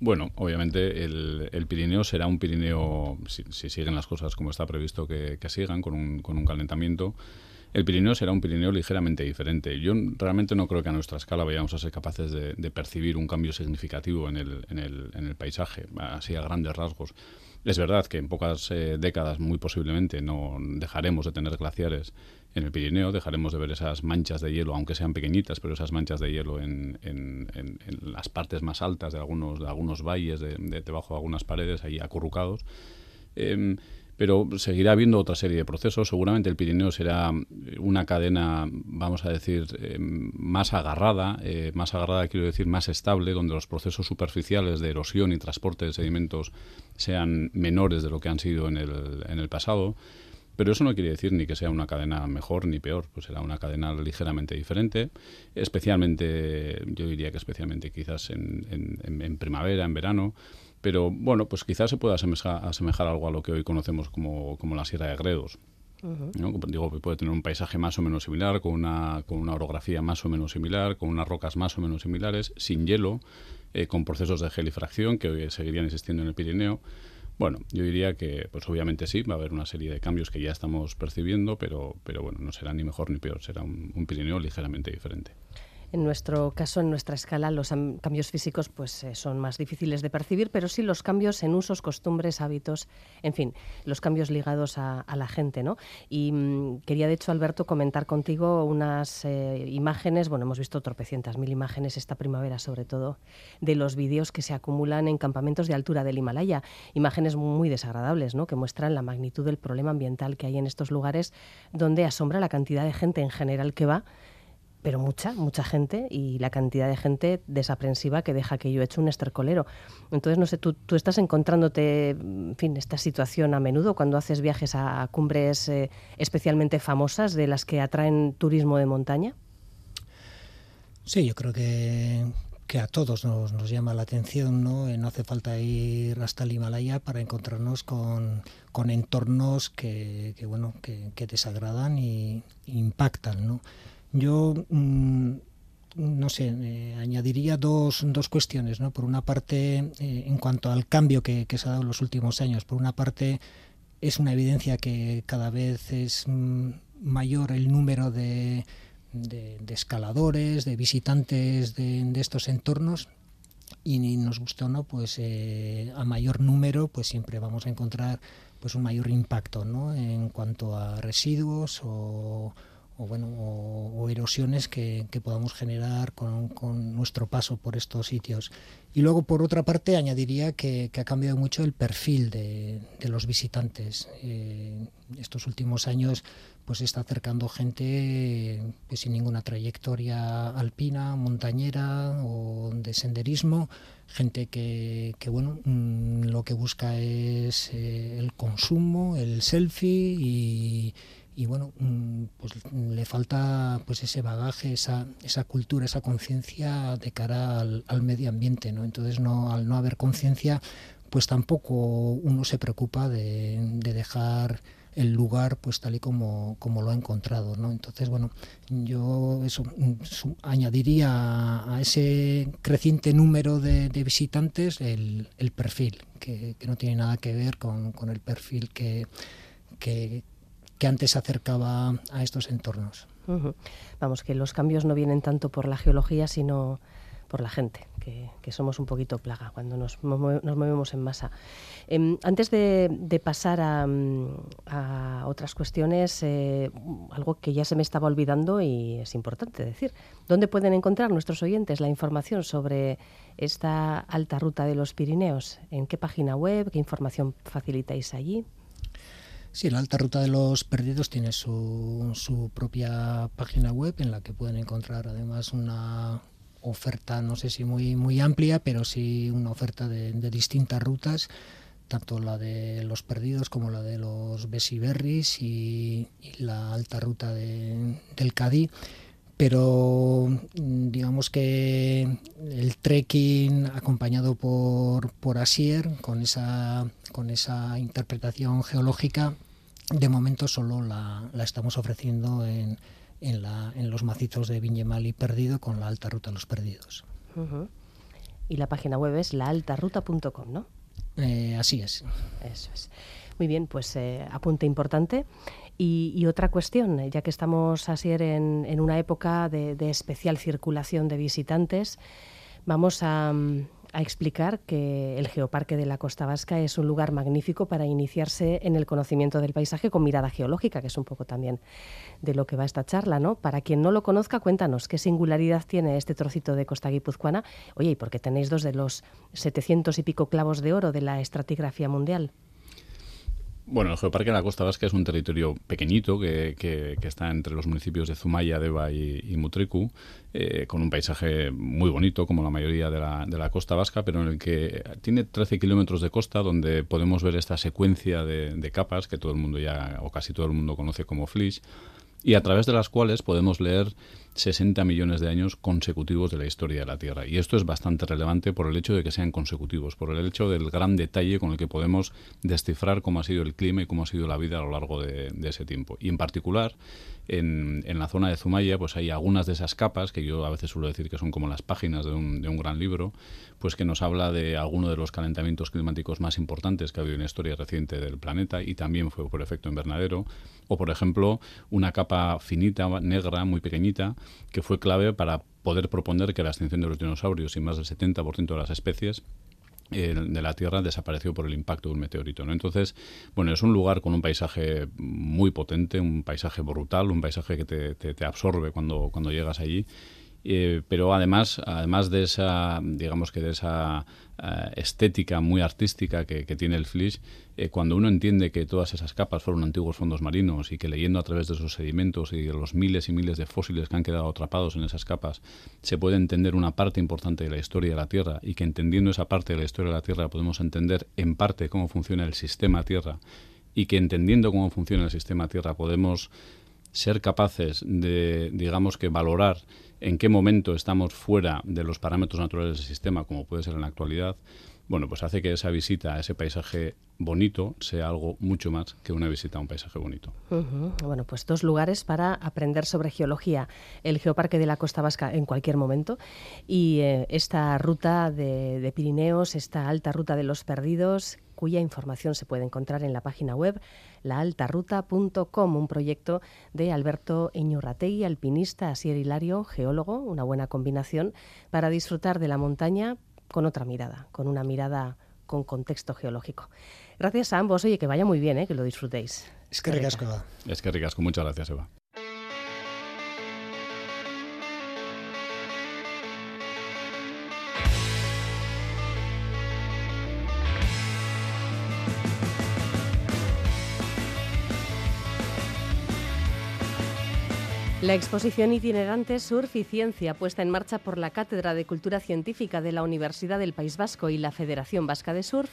Bueno, obviamente el, Pirineo será un Pirineo, si, siguen las cosas como está previsto que, sigan, con un, con un calentamiento, el Pirineo será un Pirineo ligeramente diferente. Yo realmente no creo que a nuestra escala vayamos a ser capaces de, percibir un cambio significativo en el, en, el, en el, paisaje, así a grandes rasgos. Es verdad que en pocas eh, décadas, muy posiblemente, no dejaremos de tener glaciares en el Pirineo, dejaremos de ver esas manchas de hielo, aunque sean pequeñitas, pero esas manchas de hielo en, en, las partes más altas de algunos, de algunos valles, de, debajo de algunas paredes, ahí acurrucados. Em, pero seguirá habiendo otra serie de procesos. Seguramente el Pirineo será una cadena, vamos a decir, em, más agarrada, eh, más agarrada quiero decir más estable, donde los procesos superficiales de erosión y transporte de sedimentos sean menores de lo que han sido en el, en el pasado. Pero eso no quiere decir ni que sea una cadena mejor ni peor, pues será una cadena ligeramente diferente, especialmente, yo diría que especialmente quizás en, en, primavera, en verano, pero bueno, pues quizás se pueda asemejar, algo a lo que hoy conocemos como, como la Sierra de Gredos. Digo, puede tener un paisaje más o menos similar, con una, con una orografía más o menos similar, con unas rocas más o menos similares, sin hielo, eh, con procesos de gelifracción que hoy seguirían existiendo en el Pirineo. Bueno, yo diría que, pues obviamente sí, va a haber una serie de cambios que ya estamos percibiendo, pero, pero bueno, no será ni mejor ni peor, será un Pirineo ligeramente diferente. En nuestro caso, en nuestra escala, los cambios físicos pues, eh, son más difíciles de percibir, pero sí los cambios en usos, costumbres, hábitos, en fin, los cambios ligados a, la gente. ¿no? Y mm, quería, de hecho, Alberto, comentar contigo unas eh, imágenes, bueno, hemos visto tropecientas mil imágenes esta primavera, sobre todo, de los vídeos que se acumulan en campamentos de altura del Himalaya. Imágenes muy desagradables, ¿no? que muestran la magnitud del problema ambiental que hay en estos lugares, donde asombra la cantidad de gente en general que va pero mucha, mucha gente y la cantidad de gente desaprensiva que deja que yo hecho un estercolero. Entonces, no sé, ¿tú, tú estás encontrándote, en fin, esta situación a menudo cuando haces viajes a cumbres eh, especialmente famosas de las que atraen turismo de montaña? Sí, yo creo que, que a todos nos, nos, llama la atención, ¿no? Eh, no hace falta ir hasta el Himalaya para encontrarnos con, con entornos que, que bueno, que, que desagradan y impactan, ¿no? Yo mm, no sé, eh, añadiría dos, dos cuestiones. ¿no? Por una parte, eh, en cuanto al cambio que, se ha dado en los últimos años, por una parte es una evidencia que cada vez es mm, mayor el número de, de, escaladores, de visitantes de, estos entornos y nos gustó no pues eh, a mayor número pues siempre vamos a encontrar pues un mayor impacto ¿no? en cuanto a residuos o, o bueno o, erosiones que, podamos generar con, nuestro paso por estos sitios. Y luego por otra parte añadiría que, ha cambiado mucho el perfil de, los visitantes. Eh, estos últimos años pues está acercando gente pues, sin ninguna trayectoria alpina montañera o de senderismo gente que, bueno mm, lo que busca es eh, el consumo el selfie y y bueno, mm, pues le falta pues ese bagaje, esa, esa cultura, esa conciencia de cara al, medio ambiente, ¿no? Entonces no, al no haber conciencia, pues tampoco uno se preocupa de, dejar el lugar pues tal y como, como lo ha encontrado, ¿no? Entonces, bueno, yo eso mm, añadiría a ese creciente número de, visitantes el, el perfil, que, que, no tiene nada que ver con, con el perfil que, que, que antes se acercaba a estos entornos. Vamos, que los cambios no vienen tanto por la geología, sino por la gente, que, somos un poquito plaga cuando nos, movemos en masa. Em, antes de, pasar a, otras cuestiones, eh, algo que ya se me estaba olvidando y es importante decir, ¿dónde pueden encontrar nuestros oyentes la información sobre esta alta ruta de los Pirineos? ¿En qué página web? ¿Qué información facilitáis allí? Sí, la Alta Ruta de los Perdidos tiene su, su propia página web en la que pueden encontrar además una oferta, no sé si muy, muy amplia, pero sí una oferta de, distintas rutas, tanto la de los Perdidos como la de los Besiberris y, y la Alta Ruta de, del Cadí pero digamos que el trekking acompañado por, por Asier, con esa, con esa interpretación geológica, de momento solo la, la estamos ofreciendo en, en, la, en, los macizos de y Perdido con la Alta Ruta Los Perdidos. Y la página web es laaltaruta.com, ¿no? Eh, así es. Eso es. Muy bien, pues eh, apunte importante. Y, otra cuestión, ya que estamos así en, en una época de, especial circulación de visitantes, vamos a, explicar que el Geoparque de la Costa Vasca es un lugar magnífico para iniciarse en el conocimiento del paisaje con mirada geológica, que es un poco también de lo que va esta charla, ¿no? Para quien no lo conozca, cuéntanos qué singularidad tiene este trocito de costa guipuzcoana. Oye, ¿y por qué tenéis dos de los 700 y pico clavos de oro de la estratigrafía mundial? Bueno, el Geoparque de la Costa Vasca es un territorio pequeñito que, que, está entre los municipios de Zumaya, Deva y, y Mutrecu, eh, con un paisaje muy bonito, como la mayoría de la, de la costa vasca, pero en el que tiene 13 kilómetros de costa donde podemos ver esta secuencia de, de, capas que todo el mundo ya, o casi todo el mundo conoce como flis, y a través de las cuales podemos leer 60 millones de años consecutivos de la historia de la Tierra. Y esto es bastante relevante por el hecho de que sean consecutivos, por el hecho del gran detalle con el que podemos descifrar cómo ha sido el clima y cómo ha sido la vida a lo largo de, ese tiempo. Y en particular, en, la zona de Zumaya, pues hay algunas de esas capas, que yo a veces suelo decir que son como las páginas de un, de un gran libro, pues que nos habla de alguno de los calentamientos climáticos más importantes que ha habido en la historia reciente del planeta y también fue por efecto invernadero. O, por ejemplo, una capa finita, negra, muy pequeñita, que fue clave para poder proponer que la extinción de los dinosaurios y más del 70% de las especies eh, de la Tierra desapareció por el impacto de un meteorito. ¿no? Entonces, bueno, es un lugar con un paisaje muy potente, un paisaje brutal, un paisaje que te, te absorbe cuando, cuando llegas allí eh, pero además, además de esa, digamos que de esa eh, estética muy artística que, tiene el Flish, eh, cuando uno entiende que todas esas capas fueron antiguos fondos marinos y que leyendo a través de esos sedimentos y de los miles y miles de fósiles que han quedado atrapados en esas capas, se puede entender una parte importante de la historia de la Tierra y que entendiendo esa parte de la historia de la Tierra podemos entender en parte cómo funciona el sistema Tierra y que entendiendo cómo funciona el sistema Tierra podemos ser capaces de, digamos que, valorar en qué momento estamos fuera de los parámetros naturales del sistema, como puede ser en la actualidad, bueno, pues hace que esa visita a ese paisaje bonito sea algo mucho más que una visita a un paisaje bonito. Bueno, pues dos lugares para aprender sobre geología. El Geoparque de la Costa Vasca en cualquier momento y eh, esta ruta de, Pirineos, esta alta ruta de los perdidos, cuya información se puede encontrar en la página web laaltaruta.com, un proyecto de Alberto Iñurrategui, alpinista, Asier Hilario, geólogo, una buena combinación para disfrutar de la montaña con otra mirada, con una mirada con contexto geológico. Gracias a ambos, oye, que vaya muy bien, ¿eh? que lo disfrutéis. Es que ricasco. Es que ricasco, muchas gracias, Eva. La exposición itinerante Surf y Ciencia, puesta en marcha por la Cátedra de Cultura Científica de la Universidad del País Vasco y la Federación Vasca de Surf,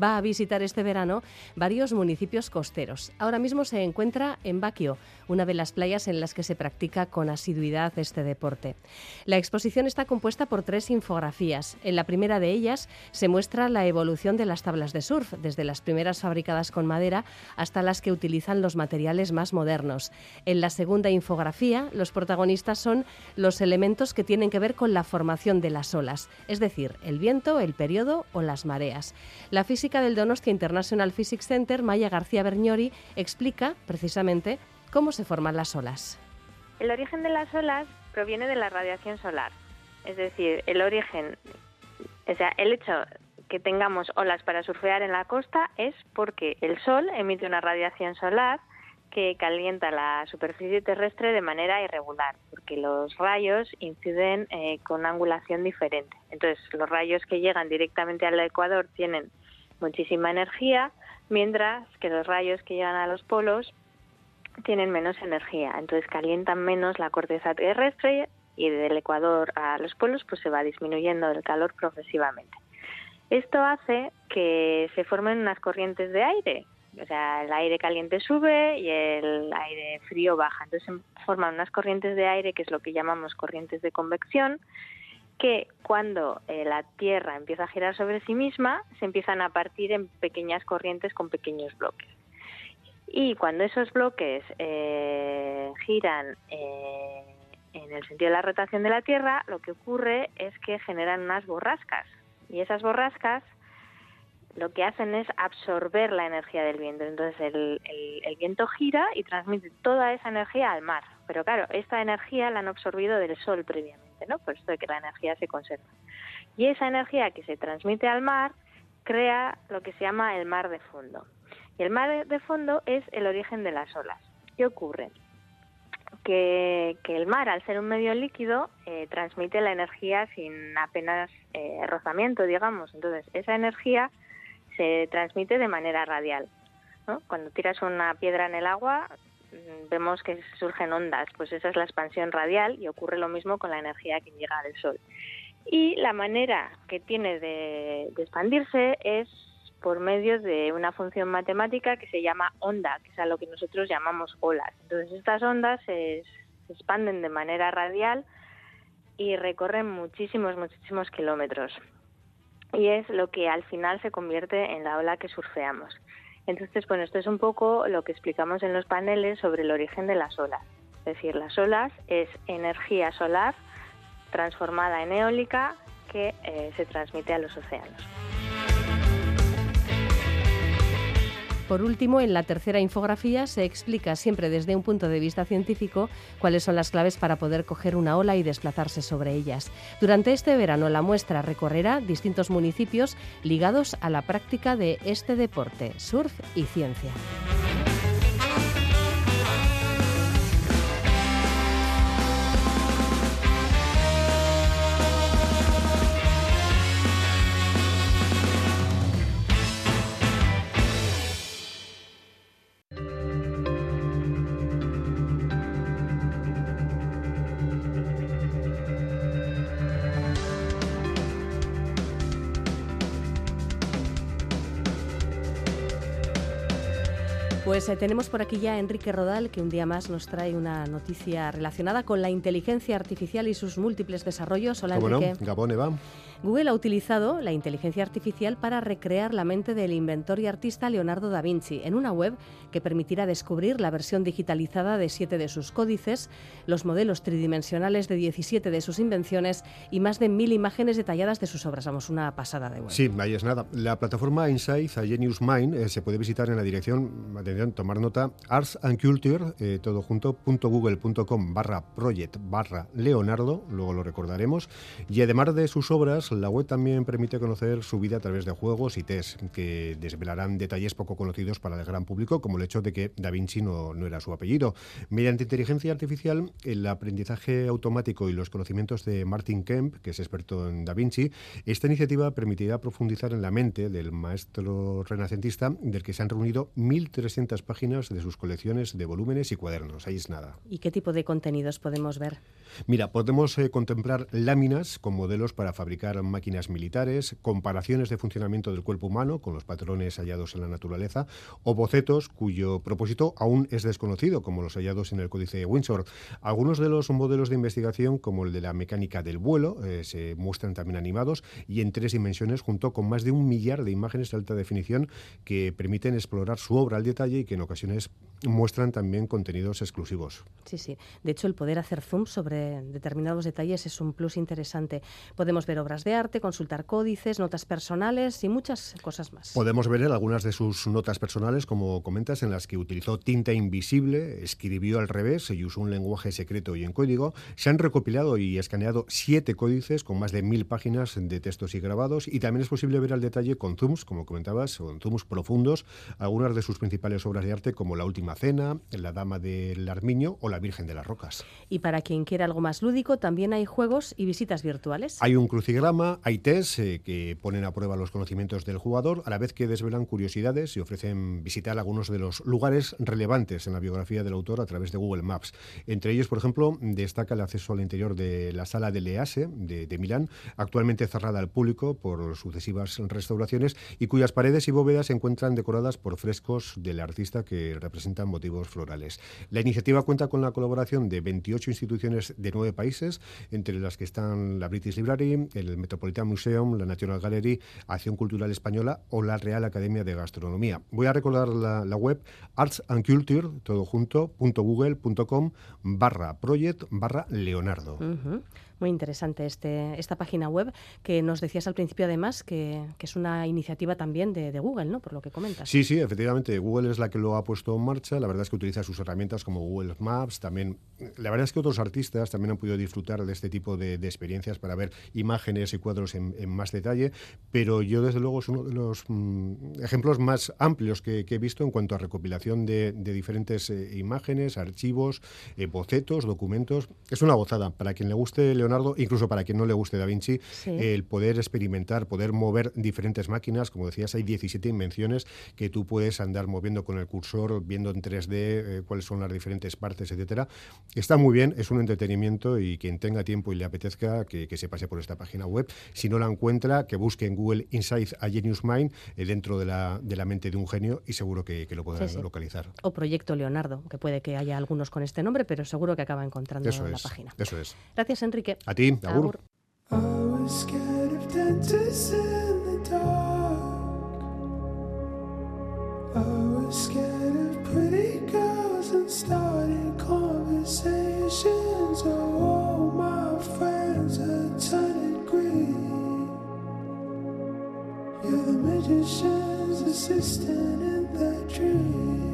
va a visitar este verano varios municipios costeros. Ahora mismo se encuentra en Baquio, una de las playas en las que se practica con asiduidad este deporte. La exposición está compuesta por tres infografías. En la primera de ellas se muestra la evolución de las tablas de surf, desde las primeras fabricadas con madera hasta las que utilizan los materiales más modernos. En la segunda infografía los protagonistas son los elementos que tienen que ver con la formación de las olas, es decir, el viento, el periodo o las mareas. La física del Donostia International Physics Center, Maya García Berniori, explica precisamente cómo se forman las olas. El origen de las olas proviene de la radiación solar, es decir, el origen O sea, el hecho que tengamos olas para surfear en la costa es porque el sol emite una radiación solar que calienta la superficie terrestre de manera irregular, porque los rayos inciden eh, con angulación diferente. Entonces, los rayos que llegan directamente al ecuador tienen muchísima energía, mientras que los rayos que llegan a los polos tienen menos energía, entonces calientan menos la corteza terrestre y del ecuador a los polos pues se va disminuyendo el calor progresivamente. Esto hace que se formen unas corrientes de aire, o sea, el aire caliente sube y el aire frío baja, entonces se forman unas corrientes de aire que es lo que llamamos corrientes de convección, que cuando eh, la Tierra empieza a girar sobre sí misma, se empiezan a partir en pequeñas corrientes con pequeños bloques. Y cuando esos bloques eh, giran eh, en el sentido de la rotación de la Tierra, lo que ocurre es que generan unas borrascas. Y esas borrascas lo que hacen es absorber la energía del viento. Entonces el, el, viento gira y transmite toda esa energía al mar. Pero claro, esta energía la han absorbido del sol previamente, ¿no? Por esto de que la energía se conserva. Y esa energía que se transmite al mar crea lo que se llama el mar de fondo. Y el mar de fondo es el origen de las olas. ¿Qué ocurre? Que, el mar, al ser un medio líquido, eh, transmite la energía sin apenas eh, rozamiento, digamos. Entonces, esa energía se transmite de manera radial. Cuando tiras una piedra en el agua, mm, vemos que surgen ondas, pues esa es la expansión radial y ocurre lo mismo con la energía que llega del Sol. Y la manera que tiene de expandirse es por medio de una función matemática que se llama onda, que es a lo que nosotros llamamos olas. Entonces estas ondas se, expanden de manera radial y recorren muchísimos, muchísimos kilómetros. Y es lo que al final se convierte en la ola que surfeamos. Entonces, bueno, esto es un poco lo que explicamos en los paneles sobre el origen de las olas. Es decir, las olas es energía solar transformada en eólica que eh, se transmite a los océanos. Por último, en la tercera infografía se explica siempre desde un punto de vista científico cuáles son las claves para poder coger una ola y desplazarse sobre ellas. Durante este verano la muestra recorrerá distintos municipios ligados a la práctica de este deporte, surf y ciencia. Pues eh, tenemos por aquí ya a Enrique Rodal, que un día más nos trae una noticia relacionada con la inteligencia artificial y sus múltiples desarrollos. Hola, Enrique. Gabón, Eva. Google ha utilizado la inteligencia artificial para recrear la mente del inventor y artista Leonardo da Vinci en una web que permitirá descubrir la versión digitalizada de siete de sus códices, los modelos tridimensionales de 17 de sus invenciones y más de mil imágenes detalladas de sus obras. Vamos, una pasada de web. Sí, ahí es nada. La plataforma Insight, a Genius Mind, eh, se puede visitar en la dirección, atención, tomar nota, arts and culture, eh, todo junto, .google.com barra project barra Leonardo, luego lo recordaremos, y además de sus obras, la web también permite conocer su vida a través de juegos y test que desvelarán detalles poco conocidos para el gran público, como el hecho de que Da Vinci no, no era su apellido. Mediante inteligencia artificial, el aprendizaje automático y los conocimientos de Martin Kemp, que es experto en Da Vinci, esta iniciativa permitirá profundizar en la mente del maestro renacentista, del que se han reunido 1.300 páginas de sus colecciones de volúmenes y cuadernos. Ahí es nada. ¿Y qué tipo de contenidos podemos ver? Mira, podemos eh, contemplar láminas con modelos para fabricar máquinas militares, comparaciones de funcionamiento del cuerpo humano con los patrones hallados en la naturaleza o bocetos cuyo propósito aún es desconocido, como los hallados en el Códice de Windsor. Algunos de los modelos de investigación, como el de la mecánica del vuelo, eh, se muestran también animados y en tres dimensiones, junto con más de un millar de imágenes de alta definición que permiten explorar su obra al detalle detalle y que en ocasiones muestran también contenidos exclusivos. Sí, sí. De hecho, el poder hacer zoom sobre determinados detalles es un plus interesante. Podemos ver obras de arte, consultar códices, notas personales y muchas cosas más. Podemos ver algunas de sus notas personales, como comentas, en las que utilizó tinta invisible, escribió al revés y usó un lenguaje secreto y en código. Se han recopilado y escaneado siete códices con más de mil páginas de textos y grabados y también es posible ver al detalle con zooms, como comentabas, con zooms profundos, algunas de sus principales obras de arte como La Última Cena, La Dama del Armiño o La Virgen de las Rocas. Y para quien quiera algo más lúdico, también hay juegos y visitas virtuales. Hay un crucigrama, hay tests eh, que ponen a prueba los conocimientos del jugador, a la vez que desvelan curiosidades y ofrecen visitar algunos de los lugares relevantes en la biografía del autor a través de Google Maps. Entre ellos, por ejemplo, destaca el acceso al interior de la sala del EASE de, de Milán, actualmente cerrada al público por sucesivas restauraciones y cuyas paredes y bóvedas se encuentran decoradas por frescos del artista que representan motivos florales. La iniciativa cuenta con la colaboración de 28 instituciones de nueve países, entre las que están la British Library, el Metropolitan Museum, la National Gallery, Acción Cultural Española o la Real Academia de Gastronomía. Voy a recordar la, web arts and culture, todo junto, punto barra project barra leonardo. Muy interesante este, esta página web que nos decías al principio además que, es una iniciativa también de, Google, ¿no? Por lo que comentas. Sí, sí, efectivamente. Google es la que lo ha puesto en marcha. La verdad es que utiliza sus herramientas como Google Maps. También, la verdad es que otros artistas también han podido disfrutar de este tipo de, experiencias para ver imágenes y cuadros en, más detalle. Pero yo desde luego es uno de los mm, ejemplos más amplios que, he visto en cuanto a recopilación de, diferentes eh, imágenes, archivos, eh, bocetos, documentos. Es una gozada. Para quien le guste Leonardo incluso para quien no le guste Da Vinci, el poder experimentar, poder mover diferentes máquinas, como decías, hay 17 invenciones que tú puedes andar moviendo con el cursor, viendo en 3D eh, cuáles son las diferentes partes, etcétera. Está muy bien, es un entretenimiento y quien tenga tiempo y le apetezca que, se pase por esta página web. Si no la encuentra, que busque en Google Insight a Genius Mind eh, dentro de la, de la mente de un genio y seguro que, lo podrá localizar. O Proyecto Leonardo, que puede que haya algunos con este nombre, pero seguro que acaba encontrando la página. Eso es. Gracias, Enrique. A ti, agur. I was scared of dentists in the dark. I was scared of pretty girls and starting conversations. Oh, all my friends are turning green. You're the magician's assistant in that dream.